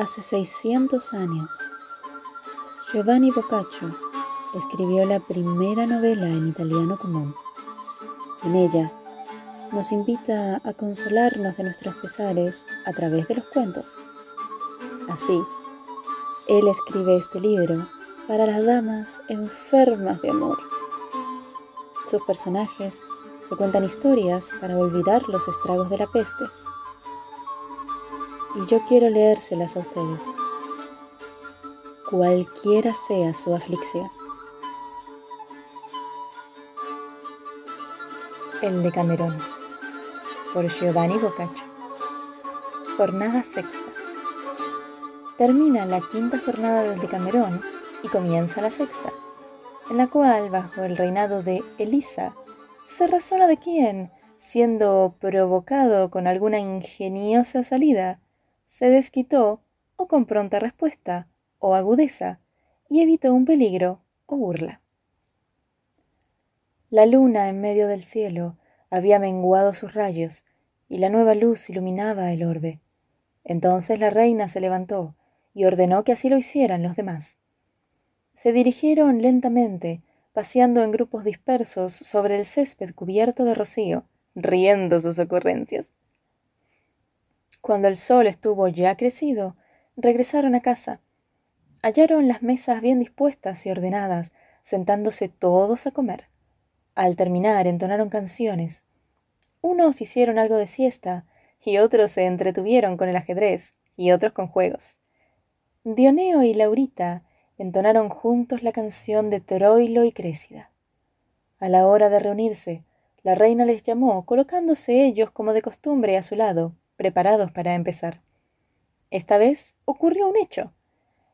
Hace 600 años, Giovanni Boccaccio escribió la primera novela en italiano común. En ella, nos invita a consolarnos de nuestros pesares a través de los cuentos. Así, él escribe este libro para las damas enfermas de amor. Sus personajes se cuentan historias para olvidar los estragos de la peste y yo quiero leérselas a ustedes, cualquiera sea su aflicción. El de Camerón, por Giovanni Boccaccio. Jornada sexta. Termina la quinta jornada del Decamerón y comienza la sexta, en la cual, bajo el reinado de Elisa, se razona de quién, siendo provocado con alguna ingeniosa salida, se desquitó o con pronta respuesta o agudeza y evitó un peligro o burla. La luna en medio del cielo había menguado sus rayos y la nueva luz iluminaba el orbe. Entonces la reina se levantó y ordenó que así lo hicieran los demás. Se dirigieron lentamente, paseando en grupos dispersos sobre el césped cubierto de rocío, riendo sus ocurrencias. Cuando el sol estuvo ya crecido, regresaron a casa. Hallaron las mesas bien dispuestas y ordenadas, sentándose todos a comer. Al terminar entonaron canciones. Unos hicieron algo de siesta, y otros se entretuvieron con el ajedrez, y otros con juegos. Dioneo y Laurita entonaron juntos la canción de Troilo y Crécida. A la hora de reunirse, la reina les llamó, colocándose ellos como de costumbre a su lado, preparados para empezar. Esta vez ocurrió un hecho.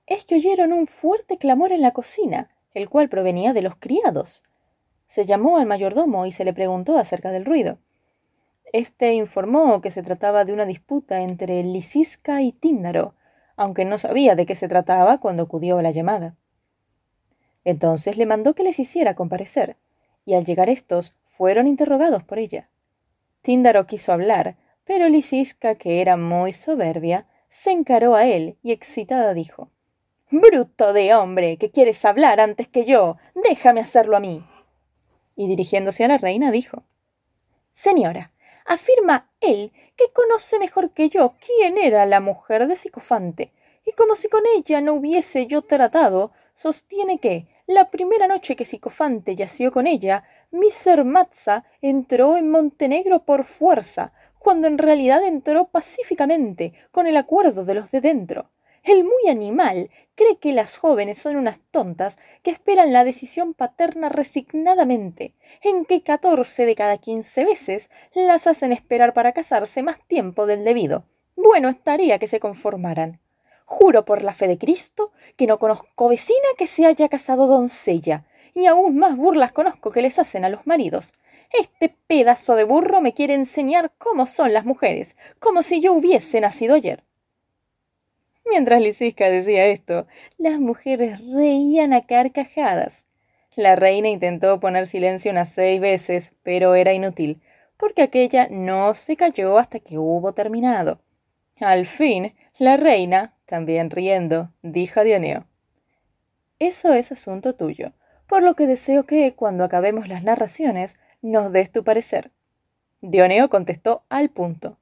Es que oyeron un fuerte clamor en la cocina, el cual provenía de los criados. Se llamó al mayordomo y se le preguntó acerca del ruido. Este informó que se trataba de una disputa entre Lisisca y Tíndaro, aunque no sabía de qué se trataba cuando acudió a la llamada. Entonces le mandó que les hiciera comparecer, y al llegar estos fueron interrogados por ella. Tíndaro quiso hablar, pero Lisisca, que era muy soberbia, se encaró a él y excitada dijo Bruto de hombre, que quieres hablar antes que yo. Déjame hacerlo a mí. Y dirigiéndose a la reina dijo Señora, afirma él que conoce mejor que yo quién era la mujer de Sicofante, y como si con ella no hubiese yo tratado, sostiene que, la primera noche que Sicofante yació con ella, Miser Matza entró en Montenegro por fuerza, cuando en realidad entró pacíficamente, con el acuerdo de los de dentro. El muy animal cree que las jóvenes son unas tontas que esperan la decisión paterna resignadamente, en que catorce de cada quince veces las hacen esperar para casarse más tiempo del debido. Bueno estaría que se conformaran. Juro por la fe de Cristo que no conozco vecina que se haya casado doncella, y aún más burlas conozco que les hacen a los maridos. Este pedazo de burro me quiere enseñar cómo son las mujeres, como si yo hubiese nacido ayer. Mientras Lisisca decía esto, las mujeres reían a carcajadas. La reina intentó poner silencio unas seis veces, pero era inútil, porque aquella no se cayó hasta que hubo terminado. Al fin, la reina, también riendo, dijo a Dioneo Eso es asunto tuyo, por lo que deseo que, cuando acabemos las narraciones, nos des tu parecer. Dioneo contestó al punto.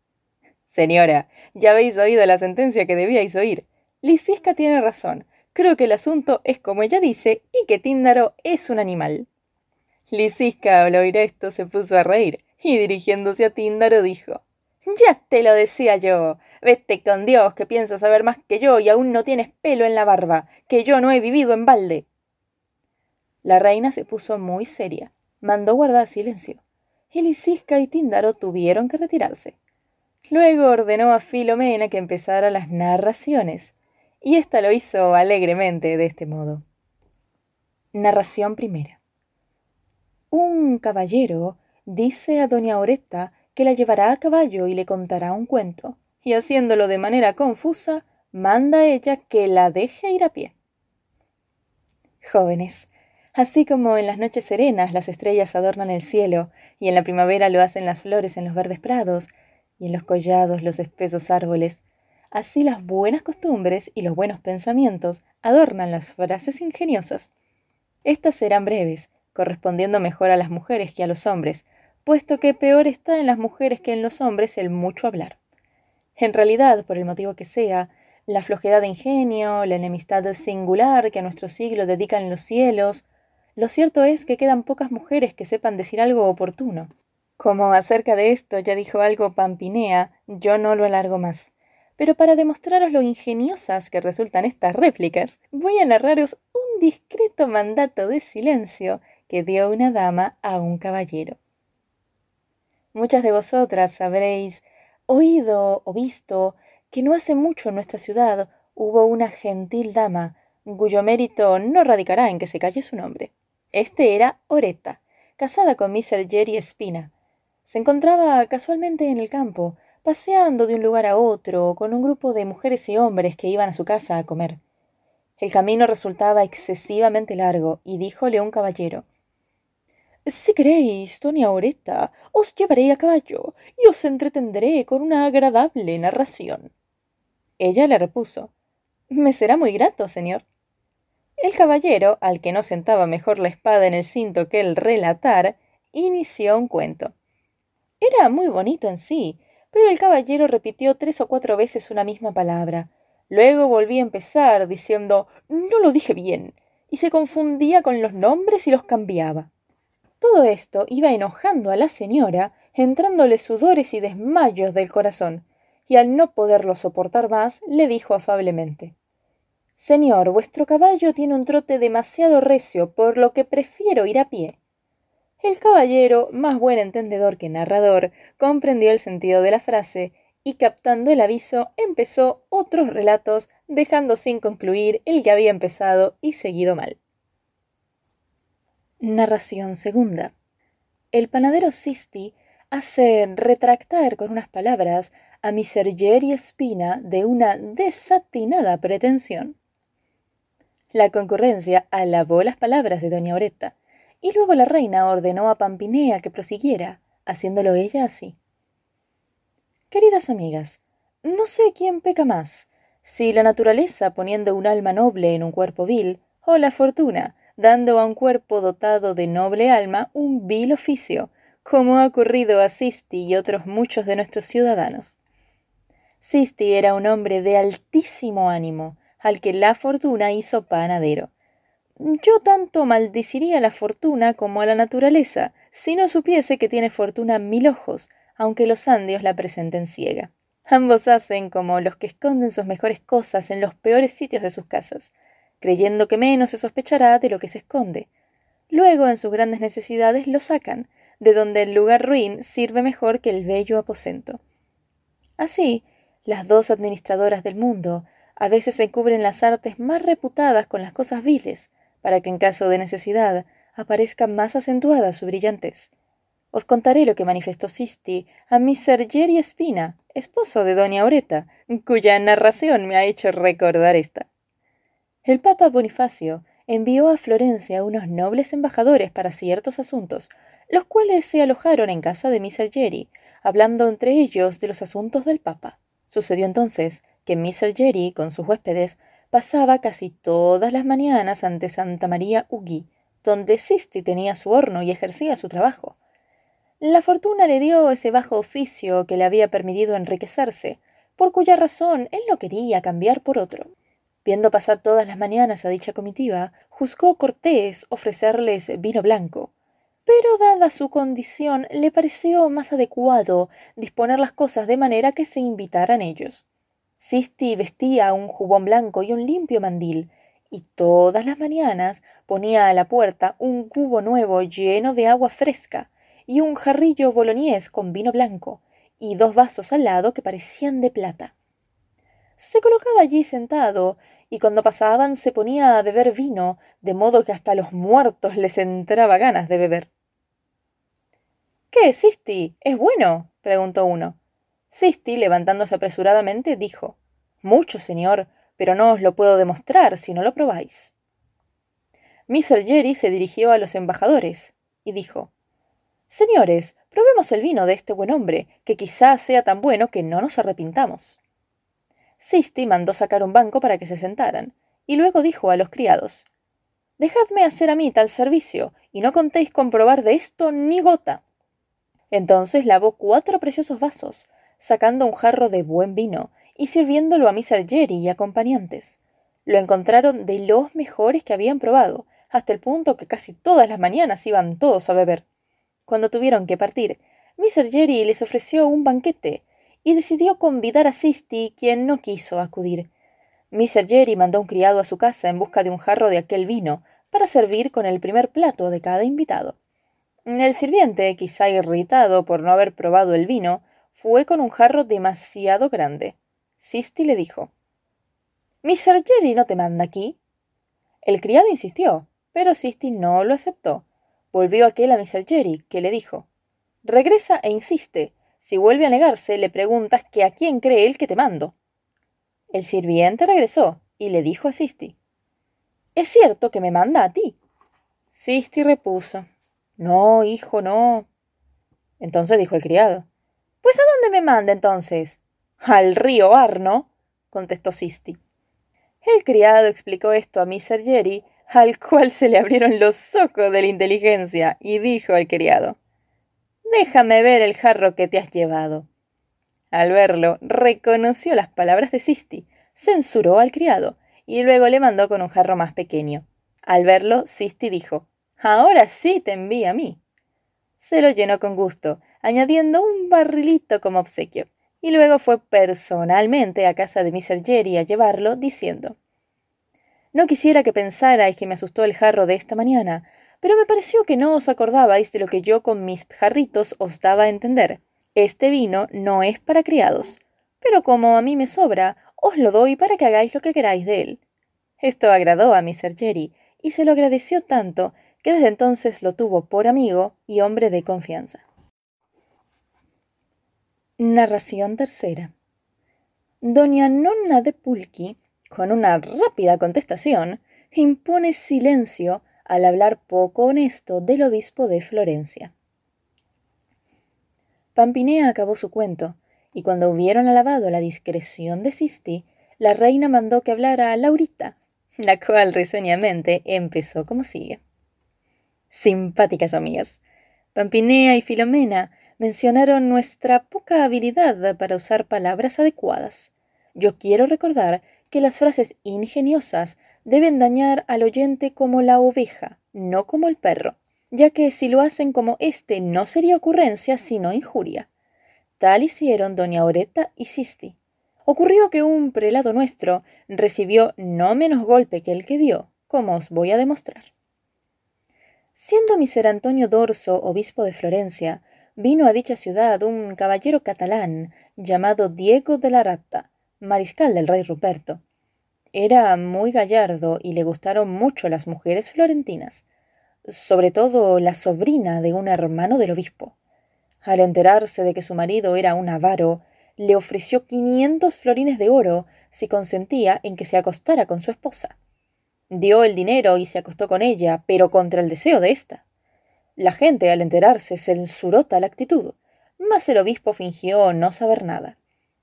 Señora, ya habéis oído la sentencia que debíais oír. Lisisca tiene razón. Creo que el asunto es como ella dice y que Tíndaro es un animal. Lisisca al oír esto se puso a reír y dirigiéndose a Tíndaro dijo Ya te lo decía yo. Vete con Dios que piensas saber más que yo y aún no tienes pelo en la barba, que yo no he vivido en balde. La reina se puso muy seria mandó guardar silencio, y Lisisca y Tíndaro tuvieron que retirarse. Luego ordenó a Filomena que empezara las narraciones, y ésta lo hizo alegremente de este modo. Narración primera. Un caballero dice a doña Oretta que la llevará a caballo y le contará un cuento, y haciéndolo de manera confusa, manda a ella que la deje ir a pie. Jóvenes, Así como en las noches serenas las estrellas adornan el cielo, y en la primavera lo hacen las flores en los verdes prados, y en los collados los espesos árboles, Así las buenas costumbres y los buenos pensamientos adornan las frases ingeniosas. Estas serán breves, correspondiendo mejor a las mujeres que a los hombres, puesto que peor está en las mujeres que en los hombres el mucho hablar. En realidad, por el motivo que sea, la flojedad de ingenio, la enemistad singular que a nuestro siglo dedican los cielos, lo cierto es que quedan pocas mujeres que sepan decir algo oportuno. Como acerca de esto ya dijo algo Pampinea, yo no lo alargo más. Pero para demostraros lo ingeniosas que resultan estas réplicas, voy a narraros un discreto mandato de silencio que dio una dama a un caballero. Muchas de vosotras habréis oído o visto que no hace mucho en nuestra ciudad hubo una gentil dama, cuyo mérito no radicará en que se calle su nombre. Este era Oreta, casada con Mr. Jerry Espina. Se encontraba casualmente en el campo, paseando de un lugar a otro con un grupo de mujeres y hombres que iban a su casa a comer. El camino resultaba excesivamente largo, y díjole un caballero si queréis, doña Oreta, os llevaré a caballo y os entretendré con una agradable narración. Ella le repuso Me será muy grato, señor. El caballero, al que no sentaba mejor la espada en el cinto que el relatar, inició un cuento. Era muy bonito en sí, pero el caballero repitió tres o cuatro veces una misma palabra. Luego volvía a empezar diciendo No lo dije bien, y se confundía con los nombres y los cambiaba. Todo esto iba enojando a la señora, entrándole sudores y desmayos del corazón, y al no poderlo soportar más, le dijo afablemente Señor, vuestro caballo tiene un trote demasiado recio, por lo que prefiero ir a pie. El caballero, más buen entendedor que narrador, comprendió el sentido de la frase y captando el aviso empezó otros relatos, dejando sin concluir el que había empezado y seguido mal. Narración segunda. El panadero Sisti hace retractar con unas palabras a. Jerry Espina de una desatinada pretensión. La concurrencia alabó las palabras de doña Oreta, y luego la reina ordenó a Pampinea que prosiguiera, haciéndolo ella así. Queridas amigas, no sé quién peca más, si la naturaleza poniendo un alma noble en un cuerpo vil, o la fortuna, dando a un cuerpo dotado de noble alma un vil oficio, como ha ocurrido a Sisti y otros muchos de nuestros ciudadanos. Sisti era un hombre de altísimo ánimo, al que la fortuna hizo panadero. Yo tanto maldiciría a la fortuna como a la naturaleza, si no supiese que tiene fortuna mil ojos, aunque los andios la presenten ciega. Ambos hacen como los que esconden sus mejores cosas en los peores sitios de sus casas creyendo que menos se sospechará de lo que se esconde. Luego, en sus grandes necesidades, lo sacan, de donde el lugar ruin sirve mejor que el bello aposento. Así, las dos administradoras del mundo a veces se cubren las artes más reputadas con las cosas viles, para que en caso de necesidad aparezca más acentuada su brillantez. Os contaré lo que manifestó Sisti a Mr. Jerry Espina, esposo de doña Aureta, cuya narración me ha hecho recordar esta. El Papa Bonifacio envió a Florencia unos nobles embajadores para ciertos asuntos, los cuales se alojaron en casa de Mr. Jerry, hablando entre ellos de los asuntos del Papa. Sucedió entonces que Mr. Jerry, con sus huéspedes, pasaba casi todas las mañanas ante Santa María Ugui, donde Sisti tenía su horno y ejercía su trabajo. La fortuna le dio ese bajo oficio que le había permitido enriquecerse, por cuya razón él no quería cambiar por otro. Viendo pasar todas las mañanas a dicha comitiva, juzgó cortés ofrecerles vino blanco. Pero dada su condición, le pareció más adecuado disponer las cosas de manera que se invitaran ellos. Sisti vestía un jubón blanco y un limpio mandil, y todas las mañanas ponía a la puerta un cubo nuevo lleno de agua fresca, y un jarrillo boloñés con vino blanco, y dos vasos al lado que parecían de plata. Se colocaba allí sentado, y cuando pasaban se ponía a beber vino, de modo que hasta los muertos les entraba ganas de beber. ¿Qué, Sisti? ¿Es bueno? preguntó uno. Sisti, levantándose apresuradamente, dijo Mucho, señor, pero no os lo puedo demostrar si no lo probáis. Mr. Jerry se dirigió a los embajadores y dijo Señores, probemos el vino de este buen hombre, que quizás sea tan bueno que no nos arrepintamos. Sisti mandó sacar un banco para que se sentaran, y luego dijo a los criados Dejadme hacer a mí tal servicio, y no contéis comprobar de esto ni gota. Entonces lavó cuatro preciosos vasos, sacando un jarro de buen vino, y sirviéndolo a Mr. Jerry y acompañantes. Lo encontraron de los mejores que habían probado, hasta el punto que casi todas las mañanas iban todos a beber. Cuando tuvieron que partir, Mr. Jerry les ofreció un banquete, y decidió convidar a Sisti, quien no quiso acudir. Mr. Jerry mandó un criado a su casa en busca de un jarro de aquel vino, para servir con el primer plato de cada invitado. El sirviente, quizá irritado por no haber probado el vino, fue con un jarro demasiado grande. Sisti le dijo Mr. Jerry no te manda aquí. El criado insistió, pero Sisti no lo aceptó. Volvió aquel a Mr. Jerry, que le dijo Regresa e insiste. Si vuelve a negarse, le preguntas que a quién cree él que te mando. El sirviente regresó y le dijo a Sisti Es cierto que me manda a ti. Sisti repuso No, hijo, no. Entonces dijo el criado Pues a dónde me manda entonces? Al río Arno, contestó Sisti. El criado explicó esto a Mr. Jerry, al cual se le abrieron los ojos de la inteligencia, y dijo al criado Déjame ver el jarro que te has llevado. Al verlo, reconoció las palabras de Sisti, censuró al criado, y luego le mandó con un jarro más pequeño. Al verlo, Sisti dijo Ahora sí te envía a mí. Se lo llenó con gusto, añadiendo un barrilito como obsequio, y luego fue personalmente a casa de Mr. Jerry a llevarlo, diciendo No quisiera que pensarais que me asustó el jarro de esta mañana, pero me pareció que no os acordabais de lo que yo con mis jarritos os daba a entender. Este vino no es para criados, pero como a mí me sobra, os lo doy para que hagáis lo que queráis de él. Esto agradó a Mr. Jerry, y se lo agradeció tanto que desde entonces lo tuvo por amigo y hombre de confianza. Narración tercera. Doña Nonna de Pulqui, con una rápida contestación, impone silencio al hablar poco honesto del obispo de Florencia. Pampinea acabó su cuento, y cuando hubieron alabado la discreción de Sisti, la reina mandó que hablara a Laurita, la cual risueñamente empezó como sigue. Simpáticas amigas. Pampinea y Filomena mencionaron nuestra poca habilidad para usar palabras adecuadas. Yo quiero recordar que las frases ingeniosas deben dañar al oyente como la oveja, no como el perro, ya que si lo hacen como éste no sería ocurrencia sino injuria. Tal hicieron doña Oreta y Sisti. Ocurrió que un prelado nuestro recibió no menos golpe que el que dio, como os voy a demostrar. Siendo miser Antonio Dorso obispo de Florencia, vino a dicha ciudad un caballero catalán llamado Diego de la Rata, mariscal del rey Ruperto, era muy gallardo y le gustaron mucho las mujeres florentinas, sobre todo la sobrina de un hermano del obispo. Al enterarse de que su marido era un avaro, le ofreció quinientos florines de oro si consentía en que se acostara con su esposa. Dio el dinero y se acostó con ella, pero contra el deseo de ésta. La gente, al enterarse, censuró tal actitud, mas el obispo fingió no saber nada.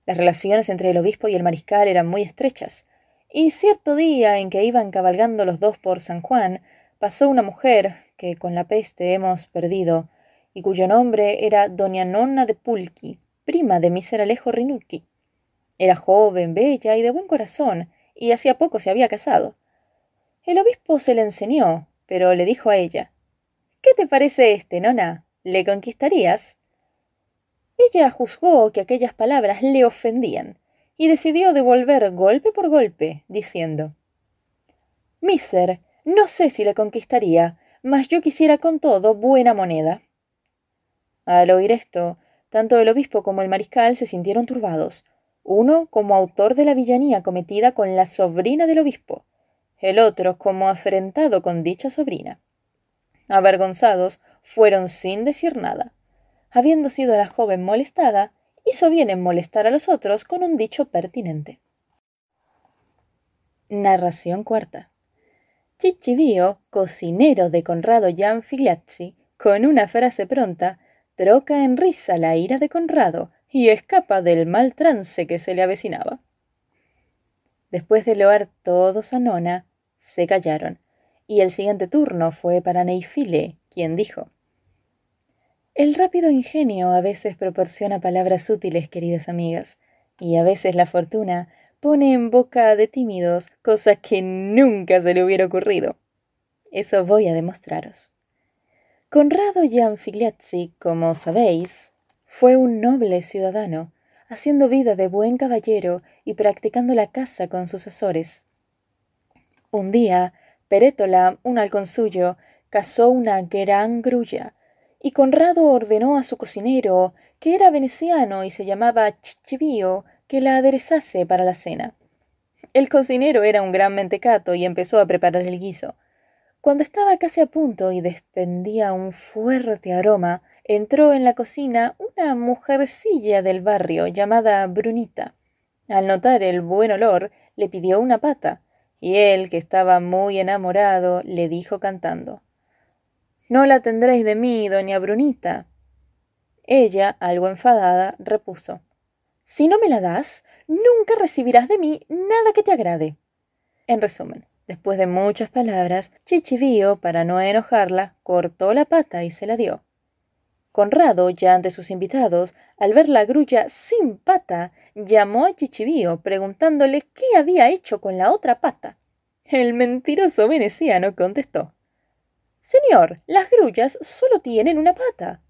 Las relaciones entre el obispo y el mariscal eran muy estrechas, y cierto día en que iban cabalgando los dos por San Juan, pasó una mujer que con la peste hemos perdido, y cuyo nombre era Doña Nonna de Pulqui, prima de Miser Alejo Rinucci. Era joven, bella y de buen corazón, y hacía poco se había casado. El obispo se le enseñó, pero le dijo a ella ¿Qué te parece este, nona? ¿Le conquistarías? Ella juzgó que aquellas palabras le ofendían, y decidió devolver golpe por golpe, diciendo Miser, no sé si le conquistaría, mas yo quisiera con todo buena moneda. Al oír esto, tanto el obispo como el mariscal se sintieron turbados, uno como autor de la villanía cometida con la sobrina del obispo, el otro como afrentado con dicha sobrina. Avergonzados, fueron sin decir nada. Habiendo sido la joven molestada, hizo bien en molestar a los otros con un dicho pertinente. Narración cuarta. Chichibío, cocinero de Conrado Gian Figliazzi, con una frase pronta, troca en risa la ira de Conrado y escapa del mal trance que se le avecinaba. Después de loar todos a Nona, se callaron, y el siguiente turno fue para Neifile, quien dijo El rápido ingenio a veces proporciona palabras útiles, queridas amigas, y a veces la fortuna pone en boca de tímidos cosas que nunca se le hubiera ocurrido. Eso voy a demostraros. Conrado Gianfigliazzi, como sabéis, fue un noble ciudadano, haciendo vida de buen caballero y practicando la caza con sus asores. Un día, Perétola, un halcón suyo, cazó una gran grulla, y Conrado ordenó a su cocinero, que era veneciano y se llamaba Chichibío, que la aderezase para la cena. El cocinero era un gran mentecato y empezó a preparar el guiso. Cuando estaba casi a punto y despendía un fuerte aroma, entró en la cocina una mujercilla del barrio llamada Brunita. Al notar el buen olor, le pidió una pata, y él, que estaba muy enamorado, le dijo cantando No la tendréis de mí, doña Brunita. Ella, algo enfadada, repuso Si no me la das, nunca recibirás de mí nada que te agrade. En resumen, Después de muchas palabras, Chichivío, para no enojarla, cortó la pata y se la dio. Conrado, ya ante sus invitados, al ver la grulla sin pata, llamó a Chichivío preguntándole qué había hecho con la otra pata. El mentiroso veneciano contestó Señor, las grullas solo tienen una pata.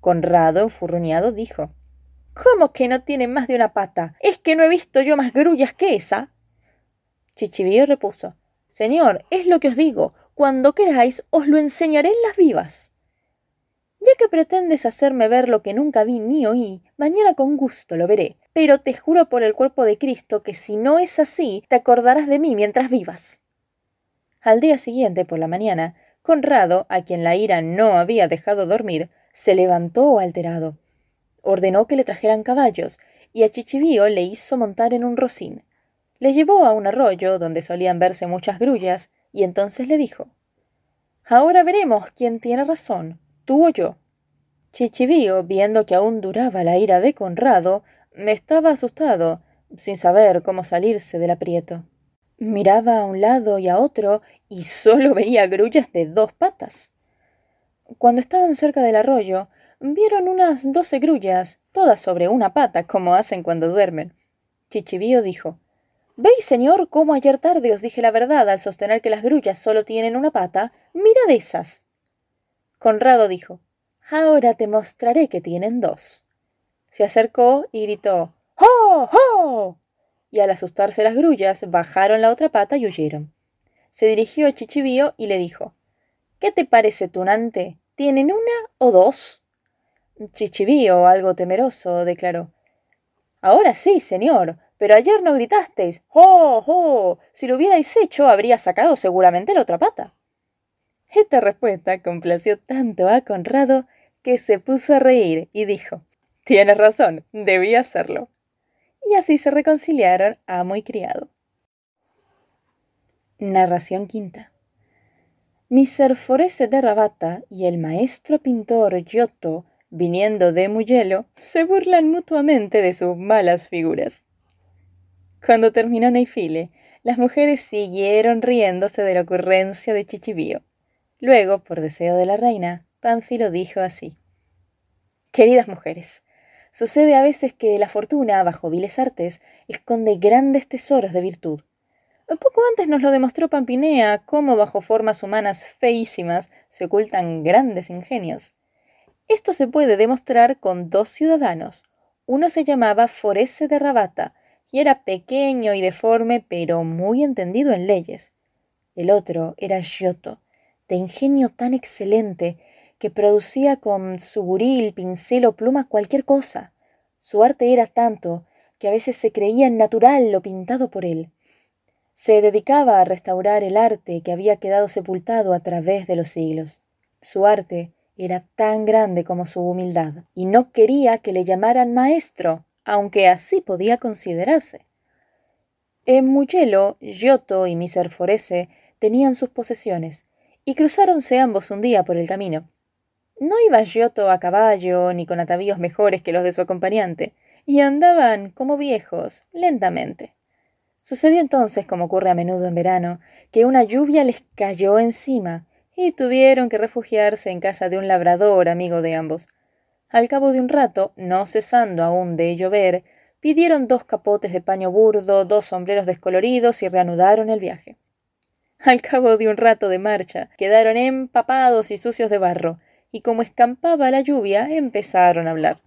Conrado, enfurruñado, dijo ¿Cómo que no tienen más de una pata? ¿Es que no he visto yo más grullas que esa? Chichivío repuso Señor, es lo que os digo, cuando queráis os lo enseñaré en las vivas. Ya que pretendes hacerme ver lo que nunca vi ni oí, mañana con gusto lo veré, pero te juro por el cuerpo de Cristo que si no es así, te acordarás de mí mientras vivas. Al día siguiente, por la mañana, Conrado, a quien la ira no había dejado dormir, se levantó alterado. Ordenó que le trajeran caballos, y a Chichivío le hizo montar en un rocín. Le llevó a un arroyo donde solían verse muchas grullas, y entonces le dijo Ahora veremos quién tiene razón, yo. Chichivío, viendo que aún duraba la ira de Conrado, me estaba asustado, sin saber cómo salirse del aprieto. Miraba a un lado y a otro y solo veía grullas de dos patas. Cuando estaban cerca del arroyo, vieron unas doce grullas, todas sobre una pata, como hacen cuando duermen. Chichivío dijo ¿Veis, señor, cómo ayer tarde os dije la verdad al sostener que las grullas solo tienen una pata? Mirad esas. Conrado dijo Ahora te mostraré que tienen dos. Se acercó y gritó ¡Ho! ¡Ho! Y al asustarse las grullas, bajaron la otra pata y huyeron. Se dirigió a Chichibío y le dijo ¿Qué te parece, tunante? ¿Tienen una o dos? Chichibío, algo temeroso, declaró Ahora sí, señor, pero ayer no gritasteis. ¡Oh, oh! Si lo hubierais hecho, habría sacado seguramente la otra pata. Esta respuesta complació tanto a Conrado que se puso a reír y dijo Tienes razón, debía hacerlo. Y así se reconciliaron amo y criado. Narración quinta. Miserforese de Rabata y el maestro pintor Giotto, viniendo de Mugello, se burlan mutuamente de sus malas figuras. Cuando terminó Neifile, las mujeres siguieron riéndose de la ocurrencia de Chichibío. Luego, por deseo de la reina, Pánfilo dijo así Queridas mujeres, sucede a veces que la fortuna, bajo viles artes, esconde grandes tesoros de virtud. Poco antes nos lo demostró Pampinea, cómo bajo formas humanas feísimas se ocultan grandes ingenios. Esto se puede demostrar con dos ciudadanos. Uno se llamaba Forese de Rabata, y era pequeño y deforme, pero muy entendido en leyes. El otro era Giotto, de ingenio tan excelente que producía con su buril, pincel o pluma cualquier cosa. Su arte era tanto que a veces se creía natural lo pintado por él. Se dedicaba a restaurar el arte que había quedado sepultado a través de los siglos. Su arte era tan grande como su humildad, y no quería que le llamaran maestro, aunque así podía considerarse. En Mugello, Giotto y Miserforese tenían sus posesiones, y cruzáronse ambos un día por el camino. No iba Giotto a caballo ni con atavíos mejores que los de su acompañante, y andaban como viejos, lentamente. Sucedió entonces, como ocurre a menudo en verano, que una lluvia les cayó encima y tuvieron que refugiarse en casa de un labrador amigo de ambos. Al cabo de un rato, no cesando aún de llover, pidieron dos capotes de paño burdo, dos sombreros descoloridos y reanudaron el viaje. Al cabo de un rato de marcha, quedaron empapados y sucios de barro, y como escampaba la lluvia, empezaron a hablar.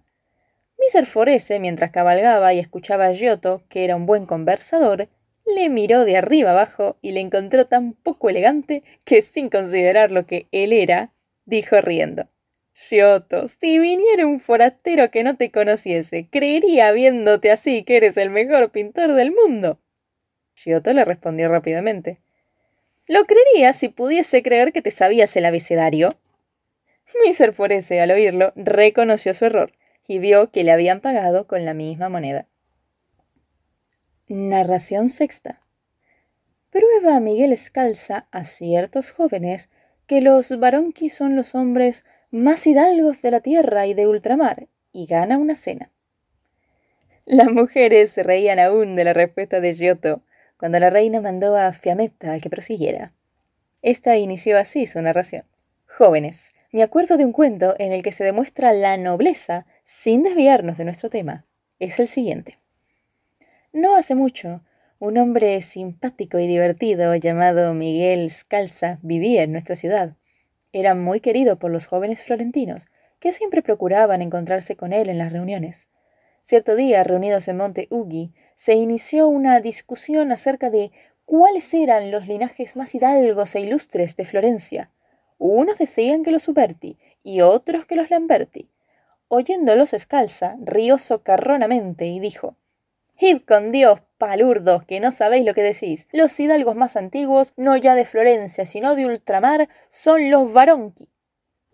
Miser Forese, mientras cabalgaba y escuchaba a Giotto, que era un buen conversador, le miró de arriba abajo y le encontró tan poco elegante que, sin considerar lo que él era, dijo riendo. Giotto, si viniera un forastero que no te conociese, creería viéndote así que eres el mejor pintor del mundo. Giotto le respondió rápidamente. Lo creería si pudiese creer que te sabías el abecedario. Miser Forese, al oírlo, reconoció su error y vio que le habían pagado con la misma moneda. Narración sexta. Prueba Miguel Escalza a ciertos jóvenes que los varonquis son los hombres más hidalgos de la tierra y de ultramar, y gana una cena. Las mujeres se reían aún de la respuesta de Giotto cuando la reina mandó a Fiametta a que prosiguiera. Esta inició así su narración. Jóvenes, me acuerdo de un cuento en el que se demuestra la nobleza sin desviarnos de nuestro tema. Es el siguiente. No hace mucho, un hombre simpático y divertido llamado Miguel Scalza vivía en nuestra ciudad. Era muy querido por los jóvenes florentinos, que siempre procuraban encontrarse con él en las reuniones. Cierto día, reunidos en Monte Ughi, se inició una discusión acerca de cuáles eran los linajes más hidalgos e ilustres de Florencia. Unos decían que los Uberti y otros que los Lamberti. Oyéndolos escalza, rió socarronamente y dijo Id con Dios, palurdos, que no sabéis lo que decís. Los hidalgos más antiguos, no ya de Florencia, sino de ultramar, son los varonqui.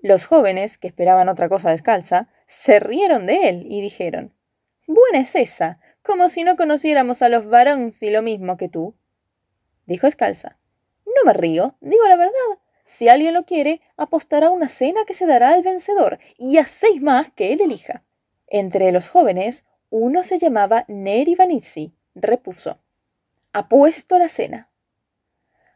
Los jóvenes, que esperaban otra cosa descalza, se rieron de él y dijeron Buena es esa, como si no conociéramos a los varonqui lo mismo que tú. Dijo Escalza. No me río, digo la verdad. Si alguien lo quiere, apostará una cena que se dará al vencedor, y a seis más que él elija. Entre los jóvenes, uno se llamaba Neri Vanizzi, repuso. Apuesto la cena.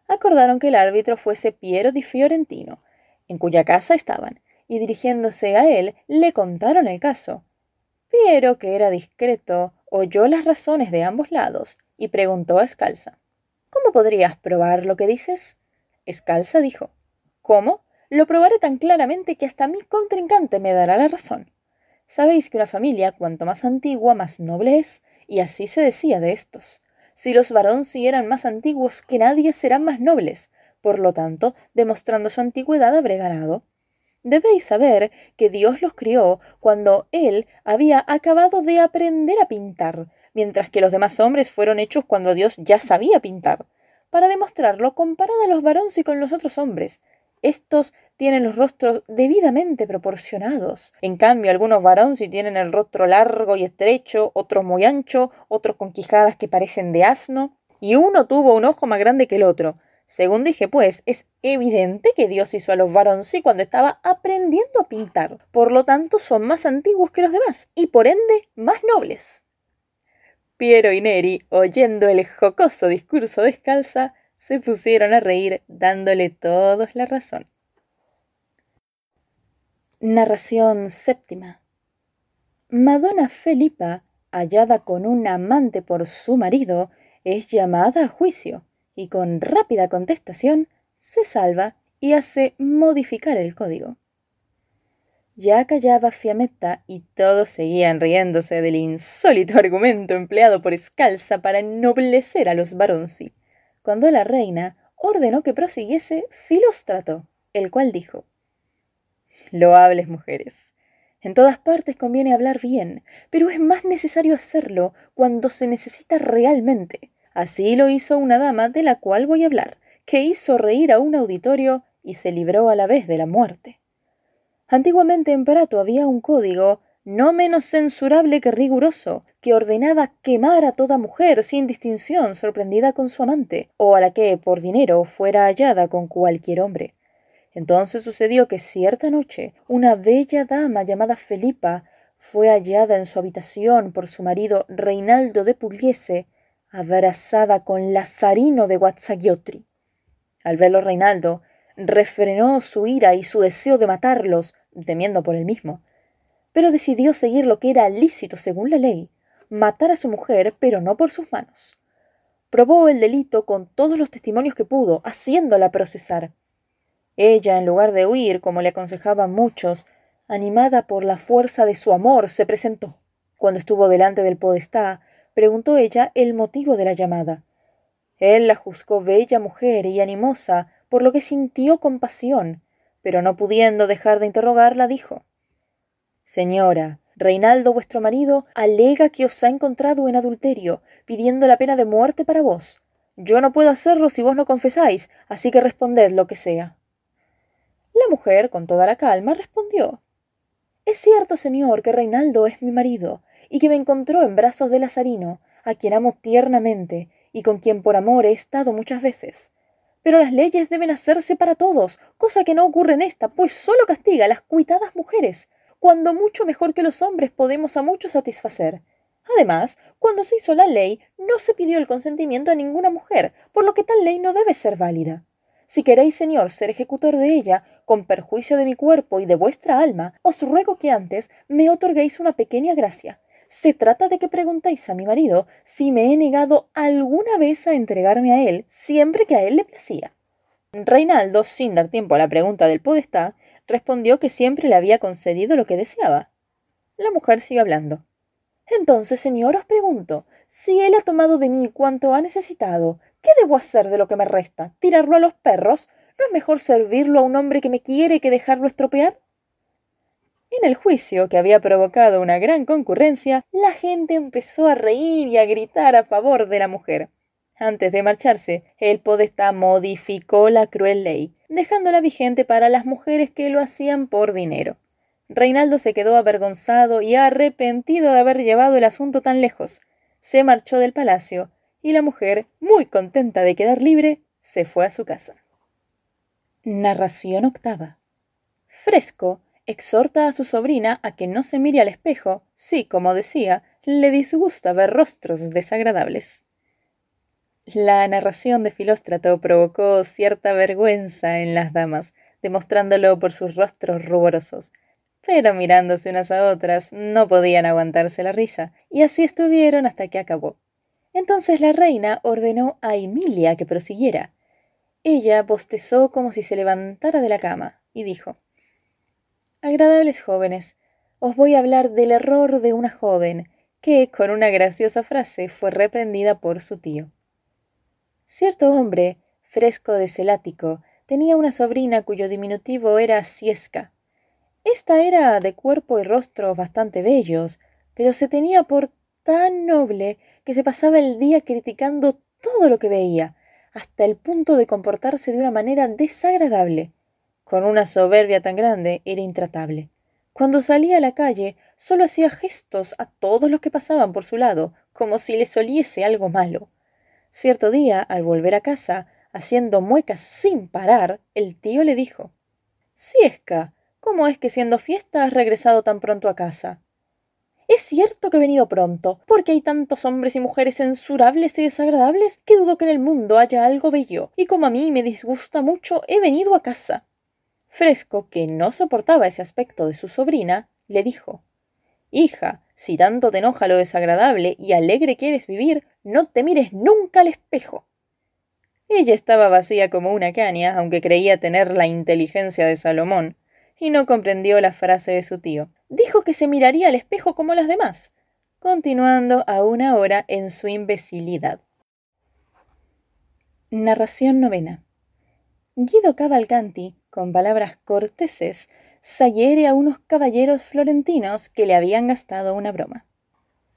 Acordaron que el árbitro fuese Piero di Fiorentino, en cuya casa estaban, y dirigiéndose a él, le contaron el caso. Piero, que era discreto, oyó las razones de ambos lados y preguntó a Escalza. ¿Cómo podrías probar lo que dices? Escalza dijo. ¿Cómo? Lo probaré tan claramente que hasta mi contrincante me dará la razón. Sabéis que una familia, cuanto más antigua, más noble es, y así se decía de estos. Si los Varonsi eran más antiguos que nadie, serán más nobles. Por lo tanto, demostrando su antigüedad, habré ganado. Debéis saber que Dios los crió cuando Él había acabado de aprender a pintar, mientras que los demás hombres fueron hechos cuando Dios ya sabía pintar. Para demostrarlo, comparad a los Varonsi con los otros hombres. Estos tienen los rostros debidamente proporcionados. En cambio, algunos varones tienen el rostro largo y estrecho, otros muy ancho, otros con quijadas que parecen de asno, y uno tuvo un ojo más grande que el otro. Según dije, pues, es evidente que Dios hizo a los varones cuando estaba aprendiendo a pintar. Por lo tanto, son más antiguos que los demás, y por ende, más nobles. Piero y Neri, oyendo el jocoso discurso de Escalza, se pusieron a reír dándole todos la razón. Narración séptima. Madonna Felipa, hallada con un amante por su marido, es llamada a juicio y con rápida contestación se salva y hace modificar el código. Ya callaba Fiametta y todos seguían riéndose del insólito argumento empleado por Escalza para ennoblecer a los Baronzi cuando la reina ordenó que prosiguiese Filóstrato, el cual dijo Loables mujeres. En todas partes conviene hablar bien, pero es más necesario hacerlo cuando se necesita realmente. Así lo hizo una dama de la cual voy a hablar, que hizo reír a un auditorio y se libró a la vez de la muerte. Antiguamente en Prato había un código no menos censurable que riguroso, que ordenaba quemar a toda mujer sin distinción sorprendida con su amante, o a la que, por dinero, fuera hallada con cualquier hombre. Entonces sucedió que cierta noche una bella dama llamada Felipa fue hallada en su habitación por su marido Reinaldo de Pugliese, abrazada con Lazarino de Guazzagiotri. Al verlo Reinaldo, refrenó su ira y su deseo de matarlos, temiendo por él mismo, pero decidió seguir lo que era lícito según la ley, matar a su mujer, pero no por sus manos. Probó el delito con todos los testimonios que pudo, haciéndola procesar. Ella, en lugar de huir, como le aconsejaban muchos, animada por la fuerza de su amor, se presentó. Cuando estuvo delante del podestá, preguntó ella el motivo de la llamada. Él la juzgó bella mujer y animosa, por lo que sintió compasión, pero no pudiendo dejar de interrogarla, dijo Señora, Reinaldo vuestro marido alega que os ha encontrado en adulterio, pidiendo la pena de muerte para vos. Yo no puedo hacerlo si vos no confesáis, así que responded lo que sea. La mujer, con toda la calma, respondió Es cierto, señor, que Reinaldo es mi marido, y que me encontró en brazos de Lazarino, a quien amo tiernamente, y con quien por amor he estado muchas veces. Pero las leyes deben hacerse para todos, cosa que no ocurre en esta, pues solo castiga a las cuitadas mujeres, cuando mucho mejor que los hombres podemos a muchos satisfacer. Además, cuando se hizo la ley, no se pidió el consentimiento a ninguna mujer, por lo que tal ley no debe ser válida. Si queréis, Señor, ser ejecutor de ella, con perjuicio de mi cuerpo y de vuestra alma, os ruego que antes me otorguéis una pequeña gracia, se trata de que preguntéis a mi marido si me he negado alguna vez a entregarme a él siempre que a él le placía. Reinaldo, sin dar tiempo a la pregunta del podestá, respondió que siempre le había concedido lo que deseaba. La mujer sigue hablando. Entonces, señor, os pregunto, si él ha tomado de mí cuanto ha necesitado, ¿qué debo hacer de lo que me resta? ¿Tirarlo a los perros? ¿No es mejor servirlo a un hombre que me quiere que dejarlo estropear? En el juicio, que había provocado una gran concurrencia, la gente empezó a reír y a gritar a favor de la mujer. Antes de marcharse, el podestá modificó la cruel ley, dejándola vigente para las mujeres que lo hacían por dinero. Reinaldo se quedó avergonzado y arrepentido de haber llevado el asunto tan lejos. Se marchó del palacio, y la mujer, muy contenta de quedar libre, se fue a su casa. Narración octava. Fresco exhorta a su sobrina a que no se mire al espejo si, como decía, le disgusta ver rostros desagradables. La narración de Filóstrato provocó cierta vergüenza en las damas, demostrándolo por sus rostros ruborosos. Pero mirándose unas a otras, no podían aguantarse la risa, y así estuvieron hasta que acabó. Entonces la reina ordenó a Emilia que prosiguiera. Ella bostezó como si se levantara de la cama, y dijo Agradables jóvenes, os voy a hablar del error de una joven que, con una graciosa frase, fue reprendida por su tío. Cierto hombre, fresco de celático, tenía una sobrina cuyo diminutivo era Ciesca. Esta era de cuerpo y rostro bastante bellos, pero se tenía por tan noble que se pasaba el día criticando todo lo que veía, hasta el punto de comportarse de una manera desagradable con una soberbia tan grande, era intratable. Cuando salía a la calle, solo hacía gestos a todos los que pasaban por su lado, como si le soliese algo malo. Cierto día, al volver a casa, haciendo muecas sin parar, el tío le dijo Siesca, ¿cómo es que siendo fiesta has regresado tan pronto a casa? Es cierto que he venido pronto, porque hay tantos hombres y mujeres censurables y desagradables que dudo que en el mundo haya algo bello, y como a mí me disgusta mucho, he venido a casa. Fresco, que no soportaba ese aspecto de su sobrina, le dijo Hija, si tanto te enoja lo desagradable y alegre quieres vivir, no te mires nunca al espejo. Ella estaba vacía como una caña, aunque creía tener la inteligencia de Salomón, y no comprendió la frase de su tío. Dijo que se miraría al espejo como las demás, continuando aún ahora en su imbecilidad. Narración novena. Guido Cavalcanti, con palabras corteses, sayere a unos caballeros florentinos que le habían gastado una broma.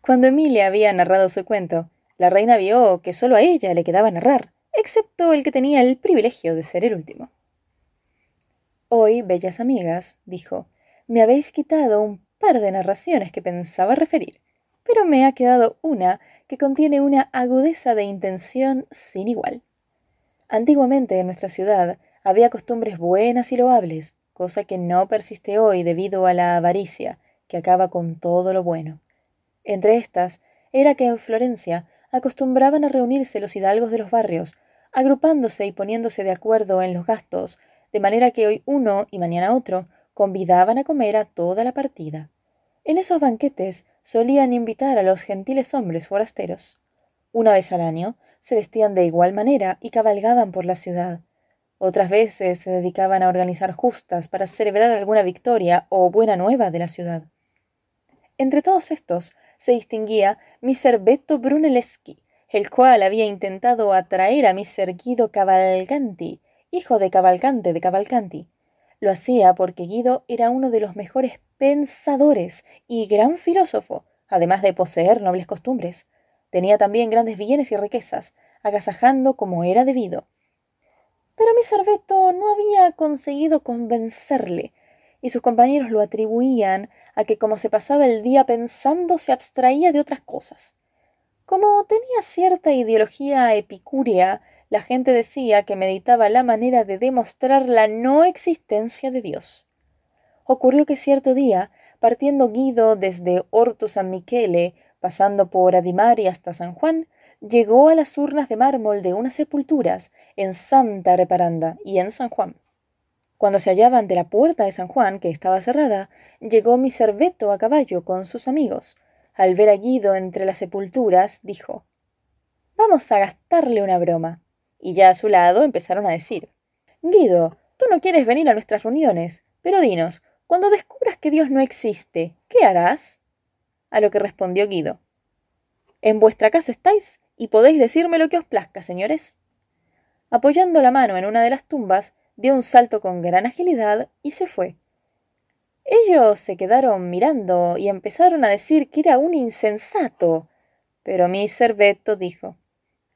Cuando Emilia había narrado su cuento, la reina vio que solo a ella le quedaba narrar, excepto el que tenía el privilegio de ser el último. Hoy, bellas amigas, dijo, me habéis quitado un par de narraciones que pensaba referir, pero me ha quedado una que contiene una agudeza de intención sin igual. Antiguamente en nuestra ciudad había costumbres buenas y loables, cosa que no persiste hoy debido a la avaricia, que acaba con todo lo bueno. Entre estas era que en Florencia acostumbraban a reunirse los hidalgos de los barrios, agrupándose y poniéndose de acuerdo en los gastos, de manera que hoy uno y mañana otro convidaban a comer a toda la partida. En esos banquetes solían invitar a los gentiles hombres forasteros. Una vez al año se vestían de igual manera y cabalgaban por la ciudad. Otras veces se dedicaban a organizar justas para celebrar alguna victoria o buena nueva de la ciudad. Entre todos estos se distinguía Miser Beto Brunelleschi, el cual había intentado atraer a Miser Guido Cavalcanti, hijo de Cavalcante de Cavalcanti. Lo hacía porque Guido era uno de los mejores pensadores y gran filósofo, además de poseer nobles costumbres. Tenía también grandes bienes y riquezas, agasajando como era debido. Pero Miser Beto no había conseguido convencerle, y sus compañeros lo atribuían a que como se pasaba el día pensando se abstraía de otras cosas. Como tenía cierta ideología epicúrea, la gente decía que meditaba la manera de demostrar la no existencia de Dios. Ocurrió que cierto día, partiendo Guido desde Orto San Michele, pasando por Adimari hasta San Juan, llegó a las urnas de mármol de unas sepulturas en Santa Reparanda y en San Juan. Cuando se hallaba ante la puerta de San Juan, que estaba cerrada, llegó mi serveto a caballo con sus amigos. Al ver a Guido entre las sepulturas, dijo Vamos a gastarle una broma. Y ya a su lado empezaron a decir Guido, tú no quieres venir a nuestras reuniones, pero dinos, cuando descubras que Dios no existe, ¿qué harás? A lo que respondió Guido En vuestra casa estáis y podéis decirme lo que os plazca, señores. Apoyando la mano en una de las tumbas, dio un salto con gran agilidad y se fue. Ellos se quedaron mirando y empezaron a decir que era un insensato. Pero mi Serveto dijo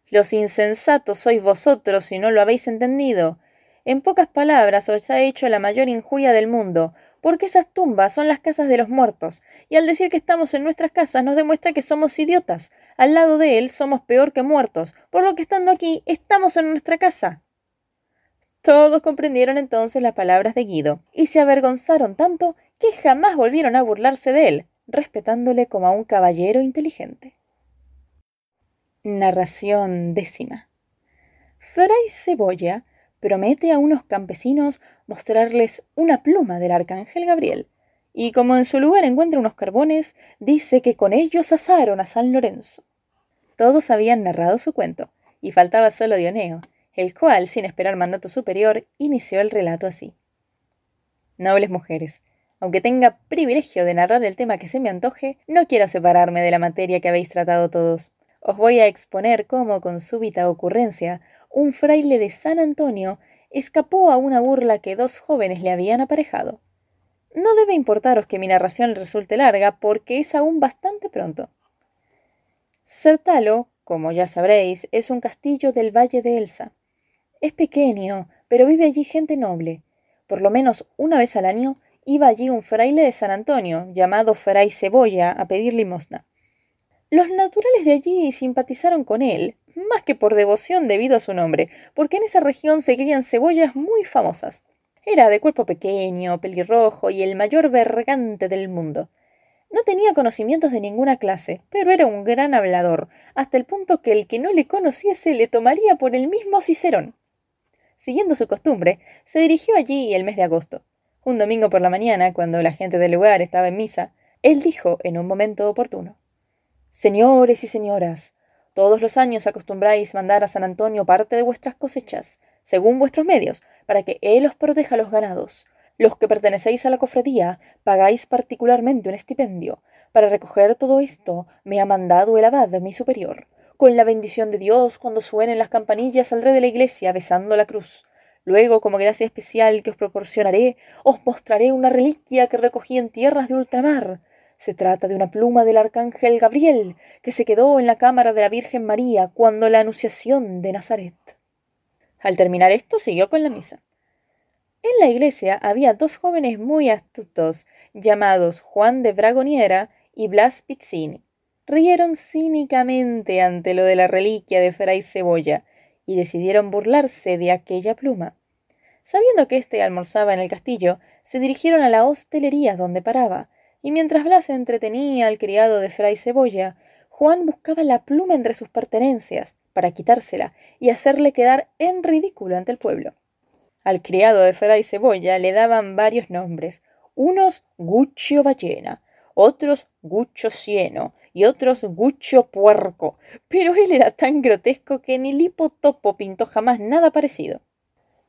Los insensatos sois vosotros si no lo habéis entendido. En pocas palabras os ha hecho la mayor injuria del mundo, porque esas tumbas son las casas de los muertos, y al decir que estamos en nuestras casas nos demuestra que somos idiotas. Al lado de él somos peor que muertos, por lo que estando aquí estamos en nuestra casa. Todos comprendieron entonces las palabras de Guido, y se avergonzaron tanto que jamás volvieron a burlarse de él, respetándole como a un caballero inteligente. Narración décima. Fray Cebolla promete a unos campesinos mostrarles una pluma del arcángel Gabriel, y como en su lugar encuentra unos carbones, dice que con ellos asaron a San Lorenzo. Todos habían narrado su cuento, y faltaba solo Dioneo, el cual, sin esperar mandato superior, inició el relato así. Nobles mujeres, aunque tenga privilegio de narrar el tema que se me antoje, no quiero separarme de la materia que habéis tratado todos. Os voy a exponer cómo, con súbita ocurrencia, un fraile de San Antonio escapó a una burla que dos jóvenes le habían aparejado. No debe importaros que mi narración resulte larga, porque es aún bastante pronto. Sertalo, como ya sabréis, es un castillo del Valle de Elsa. Es pequeño, pero vive allí gente noble. Por lo menos una vez al año iba allí un fraile de San Antonio, llamado Fray Cebolla, a pedir limosna. Los naturales de allí simpatizaron con él, más que por devoción debido a su nombre, porque en esa región se crían cebollas muy famosas. Era de cuerpo pequeño, pelirrojo y el mayor bergante del mundo. No tenía conocimientos de ninguna clase, pero era un gran hablador, hasta el punto que el que no le conociese le tomaría por el mismo Cicerón siguiendo su costumbre, se dirigió allí el mes de agosto. Un domingo por la mañana, cuando la gente del lugar estaba en misa, él dijo en un momento oportuno Señores y señoras, todos los años acostumbráis mandar a San Antonio parte de vuestras cosechas, según vuestros medios, para que él os proteja los ganados. Los que pertenecéis a la cofradía pagáis particularmente un estipendio. Para recoger todo esto me ha mandado el abad, mi superior. Con la bendición de Dios, cuando suenen las campanillas, saldré de la iglesia besando la cruz. Luego, como gracia especial que os proporcionaré, os mostraré una reliquia que recogí en tierras de ultramar. Se trata de una pluma del arcángel Gabriel, que se quedó en la cámara de la Virgen María cuando la Anunciación de Nazaret. Al terminar esto, siguió con la misa. En la iglesia había dos jóvenes muy astutos, llamados Juan de Bragoniera y Blas Pizzini rieron cínicamente ante lo de la reliquia de Fray Cebolla y decidieron burlarse de aquella pluma. Sabiendo que éste almorzaba en el castillo, se dirigieron a la hostelería donde paraba, y mientras Blas entretenía al criado de Fray Cebolla, Juan buscaba la pluma entre sus pertenencias para quitársela y hacerle quedar en ridículo ante el pueblo. Al criado de Fray Cebolla le daban varios nombres, unos Guccio Ballena, otros Guccio Cieno y otros Guccio Puerco, pero él era tan grotesco que ni Lipo Topo pintó jamás nada parecido.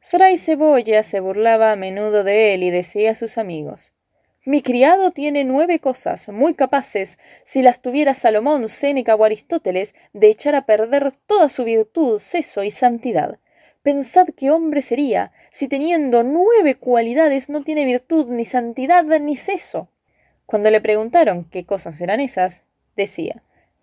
Fray Cebolla se burlaba a menudo de él y decía a sus amigos mi criado tiene nueve cosas muy capaces, si las tuviera Salomón, Séneca o Aristóteles, de echar a perder toda su virtud, seso y santidad. Pensad qué hombre sería, si teniendo nueve cualidades no tiene virtud, ni santidad, ni seso. Cuando le preguntaron qué cosas eran esas, decía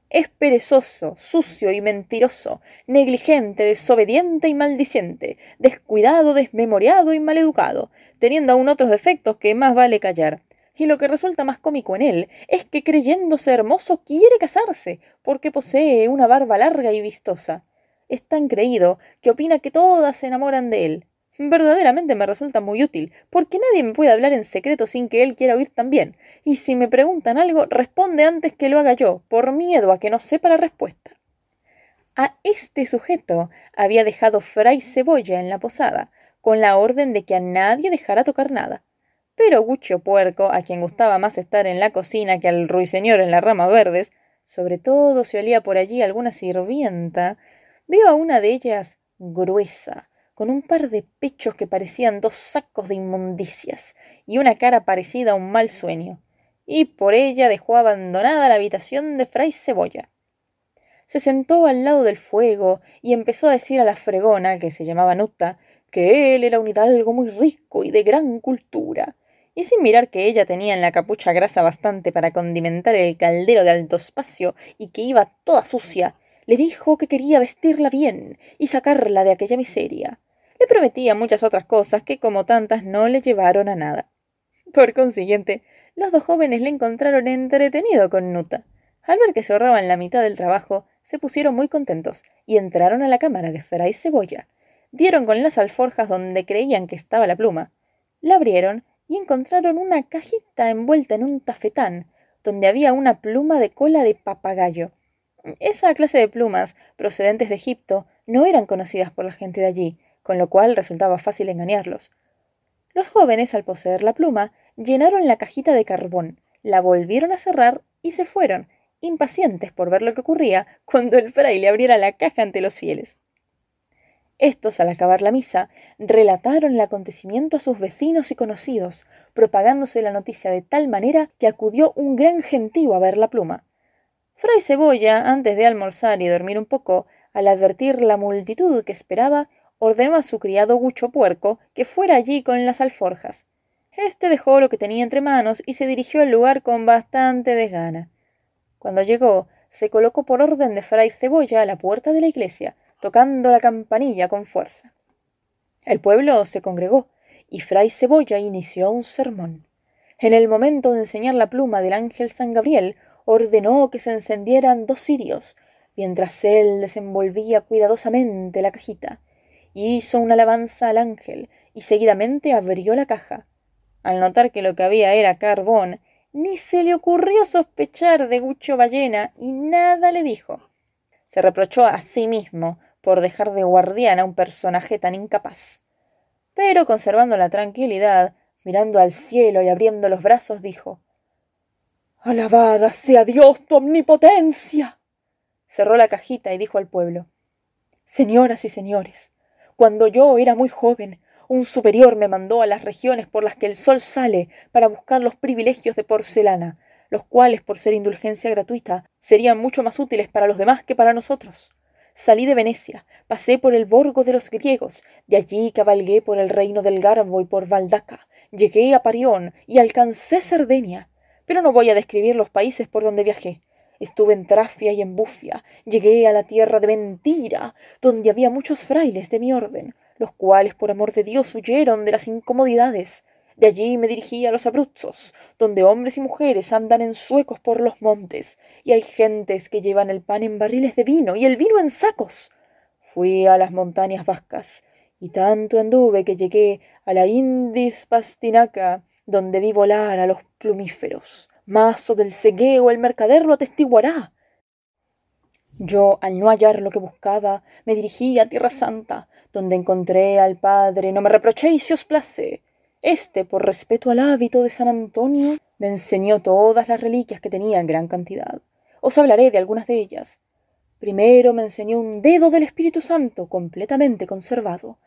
es perezoso, sucio y mentiroso, negligente, desobediente y maldiciente, descuidado, desmemoriado y maleducado, teniendo aún otros defectos que más vale callar. Y lo que resulta más cómico en él es que creyéndose hermoso quiere casarse, porque posee una barba larga y vistosa. Es tan creído que opina que todas se enamoran de él. Verdaderamente me resulta muy útil, porque nadie me puede hablar en secreto sin que él quiera oír también, y si me preguntan algo, responde antes que lo haga yo, por miedo a que no sepa la respuesta. A este sujeto había dejado Fray Cebolla en la posada, con la orden de que a nadie dejara tocar nada. Pero Gucho Puerco, a quien gustaba más estar en la cocina que al ruiseñor en las ramas verdes, sobre todo si olía por allí alguna sirvienta, vio a una de ellas gruesa, con un par de pechos que parecían dos sacos de inmundicias y una cara parecida a un mal sueño, y por ella dejó abandonada la habitación de Fray Cebolla. Se sentó al lado del fuego y empezó a decir a la fregona, que se llamaba Nuta, que él era un hidalgo muy rico y de gran cultura, y sin mirar que ella tenía en la capucha grasa bastante para condimentar el caldero de alto espacio y que iba toda sucia, le dijo que quería vestirla bien y sacarla de aquella miseria. Le prometía muchas otras cosas que como tantas no le llevaron a nada. Por consiguiente, los dos jóvenes le encontraron entretenido con Nuta. Al ver que se ahorraban la mitad del trabajo, se pusieron muy contentos y entraron a la cámara de Fray Cebolla. Dieron con las alforjas donde creían que estaba la pluma. La abrieron y encontraron una cajita envuelta en un tafetán, donde había una pluma de cola de papagayo. Esa clase de plumas, procedentes de Egipto, no eran conocidas por la gente de allí, con lo cual resultaba fácil engañarlos. Los jóvenes, al poseer la pluma, llenaron la cajita de carbón, la volvieron a cerrar y se fueron, impacientes por ver lo que ocurría cuando el fraile abriera la caja ante los fieles. Estos, al acabar la misa, relataron el acontecimiento a sus vecinos y conocidos, propagándose la noticia de tal manera que acudió un gran gentío a ver la pluma. Fray Cebolla, antes de almorzar y dormir un poco, al advertir la multitud que esperaba, ordenó a su criado Gucho Puerco que fuera allí con las alforjas. Este dejó lo que tenía entre manos y se dirigió al lugar con bastante desgana. Cuando llegó, se colocó por orden de Fray Cebolla a la puerta de la iglesia, tocando la campanilla con fuerza. El pueblo se congregó y Fray Cebolla inició un sermón. En el momento de enseñar la pluma del ángel San Gabriel, ordenó que se encendieran dos cirios, mientras él desenvolvía cuidadosamente la cajita. Hizo una alabanza al ángel y seguidamente abrió la caja. Al notar que lo que había era carbón, ni se le ocurrió sospechar de Gucho Ballena y nada le dijo. Se reprochó a sí mismo por dejar de guardián a un personaje tan incapaz. Pero conservando la tranquilidad, mirando al cielo y abriendo los brazos, dijo Alabada sea Dios tu omnipotencia. Cerró la cajita y dijo al pueblo Señoras y señores, cuando yo era muy joven, un superior me mandó a las regiones por las que el sol sale para buscar los privilegios de porcelana, los cuales, por ser indulgencia gratuita, serían mucho más útiles para los demás que para nosotros. Salí de Venecia, pasé por el Borgo de los griegos, de allí cabalgué por el reino del Garbo y por Valdaca, llegué a Parión y alcancé Cerdeña. Pero no voy a describir los países por donde viajé. Estuve en Trafia y en Bufia, llegué a la tierra de Mentira, donde había muchos frailes de mi orden, los cuales por amor de Dios huyeron de las incomodidades. De allí me dirigí a los Abruzos, donde hombres y mujeres andan en suecos por los montes, y hay gentes que llevan el pan en barriles de vino y el vino en sacos. Fui a las montañas vascas, y tanto anduve que llegué a la Indis Pastinaca, donde vi volar a los plumíferos. Mazo del cegueo el mercader lo atestiguará. Yo, al no hallar lo que buscaba, me dirigí a Tierra Santa, donde encontré al Padre. No me reprochéis si os place. Este, por respeto al hábito de San Antonio, me enseñó todas las reliquias que tenía en gran cantidad. Os hablaré de algunas de ellas. Primero me enseñó un dedo del Espíritu Santo completamente conservado.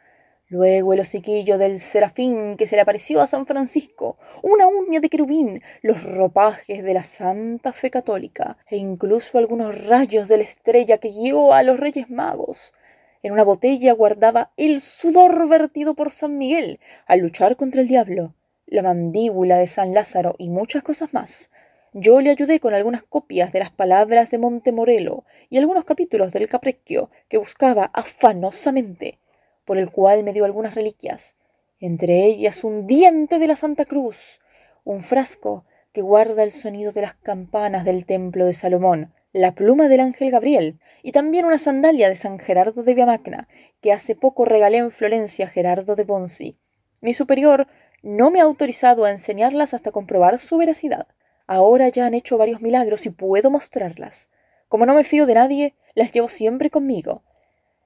Luego el hociquillo del serafín que se le apareció a San Francisco, una uña de querubín, los ropajes de la Santa Fe Católica, e incluso algunos rayos de la estrella que guió a los Reyes Magos. En una botella guardaba el sudor vertido por San Miguel al luchar contra el diablo, la mandíbula de San Lázaro y muchas cosas más. Yo le ayudé con algunas copias de las palabras de Montemorelo y algunos capítulos del Caprecchio que buscaba afanosamente por el cual me dio algunas reliquias, entre ellas un diente de la Santa Cruz, un frasco que guarda el sonido de las campanas del templo de Salomón, la pluma del ángel Gabriel, y también una sandalia de San Gerardo de Viamacna, que hace poco regalé en Florencia a Gerardo de Bonsi. Mi superior no me ha autorizado a enseñarlas hasta comprobar su veracidad. Ahora ya han hecho varios milagros y puedo mostrarlas. Como no me fío de nadie, las llevo siempre conmigo,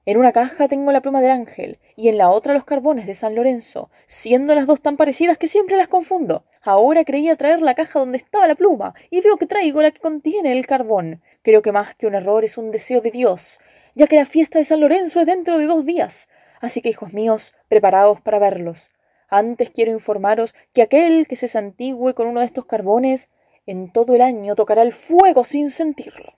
en una caja tengo la pluma del ángel y en la otra los carbones de San Lorenzo, siendo las dos tan parecidas que siempre las confundo. Ahora creía traer la caja donde estaba la pluma y veo que traigo la que contiene el carbón. Creo que más que un error es un deseo de Dios, ya que la fiesta de San Lorenzo es dentro de dos días. Así que, hijos míos, preparaos para verlos. Antes quiero informaros que aquel que se santigüe con uno de estos carbones en todo el año tocará el fuego sin sentirlo.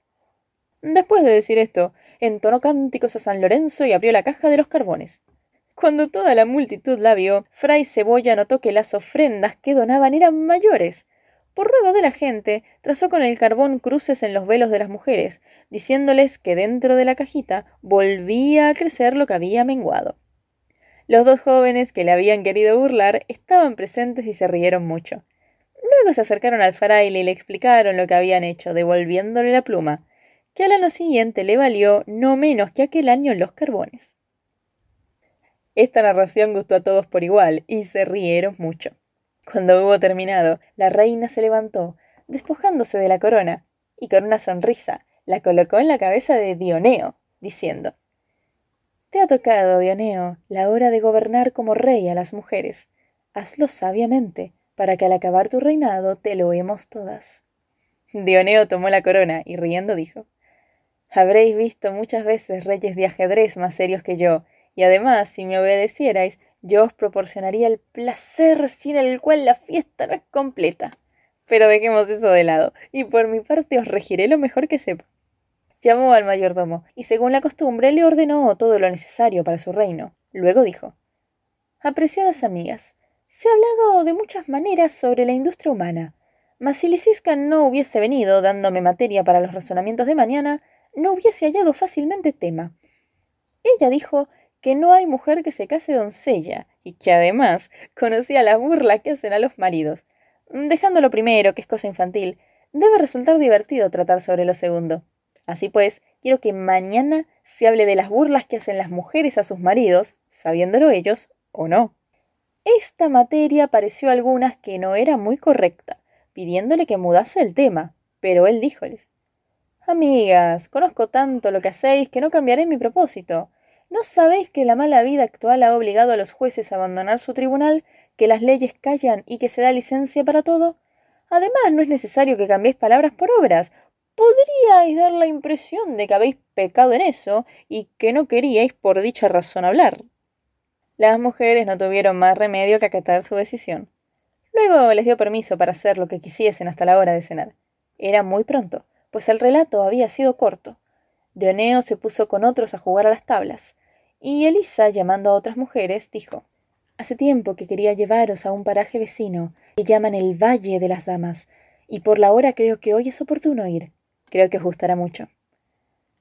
Después de decir esto, entonó cánticos a San Lorenzo y abrió la caja de los carbones. Cuando toda la multitud la vio, Fray Cebolla notó que las ofrendas que donaban eran mayores. Por ruego de la gente, trazó con el carbón cruces en los velos de las mujeres, diciéndoles que dentro de la cajita volvía a crecer lo que había menguado. Los dos jóvenes que le habían querido burlar estaban presentes y se rieron mucho. Luego se acercaron al fraile y le explicaron lo que habían hecho, devolviéndole la pluma que al año siguiente le valió no menos que aquel año los carbones. Esta narración gustó a todos por igual y se rieron mucho. Cuando hubo terminado, la reina se levantó, despojándose de la corona, y con una sonrisa la colocó en la cabeza de Dioneo, diciendo Te ha tocado, Dioneo, la hora de gobernar como rey a las mujeres. Hazlo sabiamente, para que al acabar tu reinado te lo hemos todas. Dioneo tomó la corona y riendo dijo Habréis visto muchas veces reyes de ajedrez más serios que yo, y además, si me obedecierais, yo os proporcionaría el placer sin el cual la fiesta no es completa. Pero dejemos eso de lado, y por mi parte os regiré lo mejor que sepa. Llamó al mayordomo, y según la costumbre le ordenó todo lo necesario para su reino. Luego dijo Apreciadas amigas, se ha hablado de muchas maneras sobre la industria humana, mas si Lisisca no hubiese venido dándome materia para los razonamientos de mañana, no hubiese hallado fácilmente tema. Ella dijo que no hay mujer que se case doncella, y que además conocía la burla que hacen a los maridos. Dejando lo primero, que es cosa infantil, debe resultar divertido tratar sobre lo segundo. Así pues, quiero que mañana se hable de las burlas que hacen las mujeres a sus maridos, sabiéndolo ellos o no. Esta materia pareció a algunas que no era muy correcta, pidiéndole que mudase el tema, pero él díjoles Amigas, conozco tanto lo que hacéis que no cambiaré mi propósito. ¿No sabéis que la mala vida actual ha obligado a los jueces a abandonar su tribunal, que las leyes callan y que se da licencia para todo? Además, no es necesario que cambiéis palabras por obras. Podríais dar la impresión de que habéis pecado en eso y que no queríais por dicha razón hablar. Las mujeres no tuvieron más remedio que acatar su decisión. Luego les dio permiso para hacer lo que quisiesen hasta la hora de cenar. Era muy pronto pues el relato había sido corto. Dioneo se puso con otros a jugar a las tablas, y Elisa, llamando a otras mujeres, dijo Hace tiempo que quería llevaros a un paraje vecino que llaman el Valle de las Damas, y por la hora creo que hoy es oportuno ir. Creo que os gustará mucho.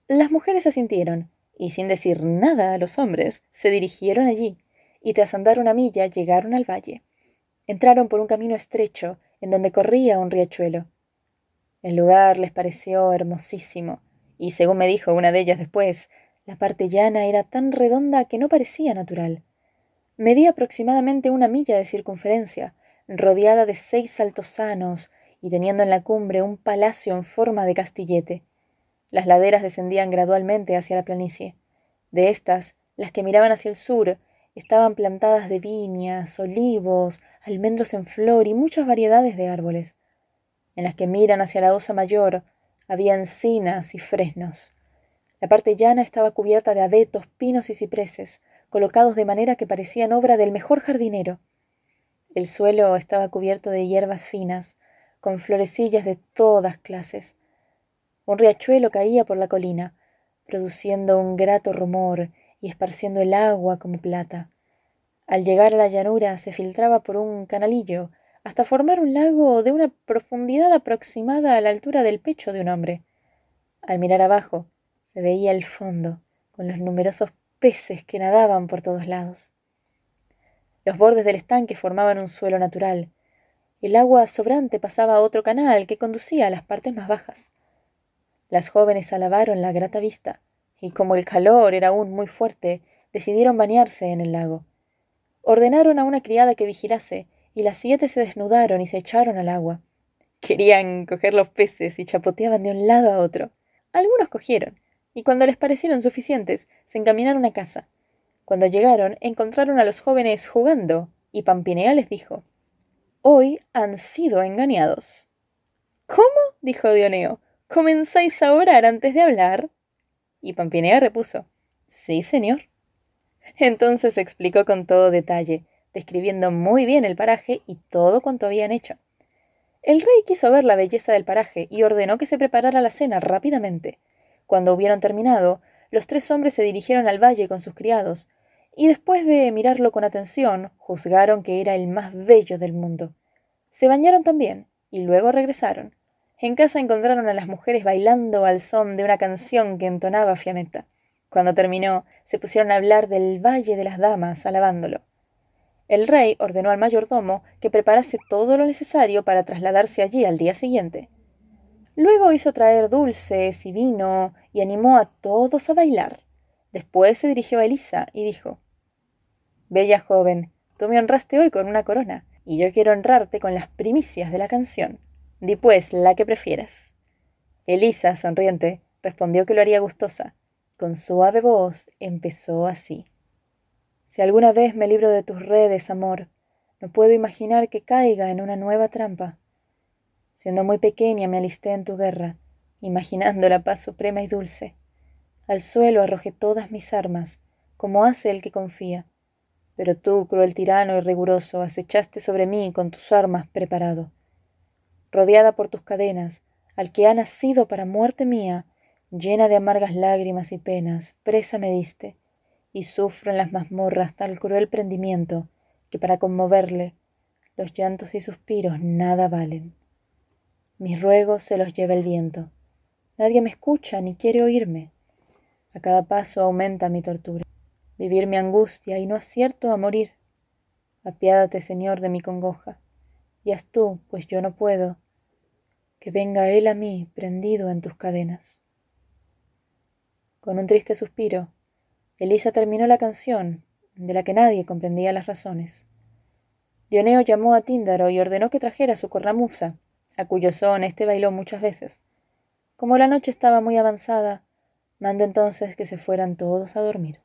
Las mujeres asintieron, y sin decir nada a los hombres, se dirigieron allí, y tras andar una milla llegaron al valle. Entraron por un camino estrecho, en donde corría un riachuelo. El lugar les pareció hermosísimo, y según me dijo una de ellas después, la parte llana era tan redonda que no parecía natural. Medía aproximadamente una milla de circunferencia, rodeada de seis altosanos y teniendo en la cumbre un palacio en forma de castillete. Las laderas descendían gradualmente hacia la planicie. De estas, las que miraban hacia el sur estaban plantadas de viñas, olivos, almendros en flor y muchas variedades de árboles. En las que miran hacia la osa mayor había encinas y fresnos. La parte llana estaba cubierta de abetos, pinos y cipreses, colocados de manera que parecían obra del mejor jardinero. El suelo estaba cubierto de hierbas finas, con florecillas de todas clases. Un riachuelo caía por la colina, produciendo un grato rumor y esparciendo el agua como plata. Al llegar a la llanura se filtraba por un canalillo hasta formar un lago de una profundidad aproximada a la altura del pecho de un hombre. Al mirar abajo se veía el fondo, con los numerosos peces que nadaban por todos lados. Los bordes del estanque formaban un suelo natural. El agua sobrante pasaba a otro canal que conducía a las partes más bajas. Las jóvenes alabaron la grata vista, y como el calor era aún muy fuerte, decidieron bañarse en el lago. Ordenaron a una criada que vigilase, y las siete se desnudaron y se echaron al agua. Querían coger los peces y chapoteaban de un lado a otro. Algunos cogieron, y cuando les parecieron suficientes, se encaminaron a casa. Cuando llegaron, encontraron a los jóvenes jugando, y Pampinea les dijo Hoy han sido engañados. ¿Cómo? dijo Dioneo. ¿Comenzáis a orar antes de hablar? Y Pampinea repuso Sí, señor. Entonces explicó con todo detalle, describiendo muy bien el paraje y todo cuanto habían hecho. El rey quiso ver la belleza del paraje y ordenó que se preparara la cena rápidamente. Cuando hubieron terminado, los tres hombres se dirigieron al valle con sus criados, y después de mirarlo con atención, juzgaron que era el más bello del mundo. Se bañaron también, y luego regresaron. En casa encontraron a las mujeres bailando al son de una canción que entonaba Fiametta. Cuando terminó, se pusieron a hablar del Valle de las Damas, alabándolo. El rey ordenó al mayordomo que preparase todo lo necesario para trasladarse allí al día siguiente. Luego hizo traer dulces y vino y animó a todos a bailar. Después se dirigió a Elisa y dijo Bella joven, tú me honraste hoy con una corona, y yo quiero honrarte con las primicias de la canción. Di pues la que prefieras. Elisa, sonriente, respondió que lo haría gustosa. Con suave voz empezó así. Si alguna vez me libro de tus redes, amor, no puedo imaginar que caiga en una nueva trampa. Siendo muy pequeña me alisté en tu guerra, imaginando la paz suprema y dulce. Al suelo arrojé todas mis armas, como hace el que confía. Pero tú, cruel tirano y riguroso, acechaste sobre mí con tus armas preparado. Rodeada por tus cadenas, al que ha nacido para muerte mía, llena de amargas lágrimas y penas, presa me diste, y sufro en las mazmorras tal cruel prendimiento, que para conmoverle los llantos y suspiros nada valen. Mis ruegos se los lleva el viento. Nadie me escucha ni quiere oírme. A cada paso aumenta mi tortura. Vivir mi angustia y no acierto a morir. Apiádate, Señor, de mi congoja. Y haz tú, pues yo no puedo, que venga él a mí prendido en tus cadenas. Con un triste suspiro, Elisa terminó la canción, de la que nadie comprendía las razones. Dioneo llamó a Tíndaro y ordenó que trajera su cornamusa, a cuyo son éste bailó muchas veces. Como la noche estaba muy avanzada, mandó entonces que se fueran todos a dormir.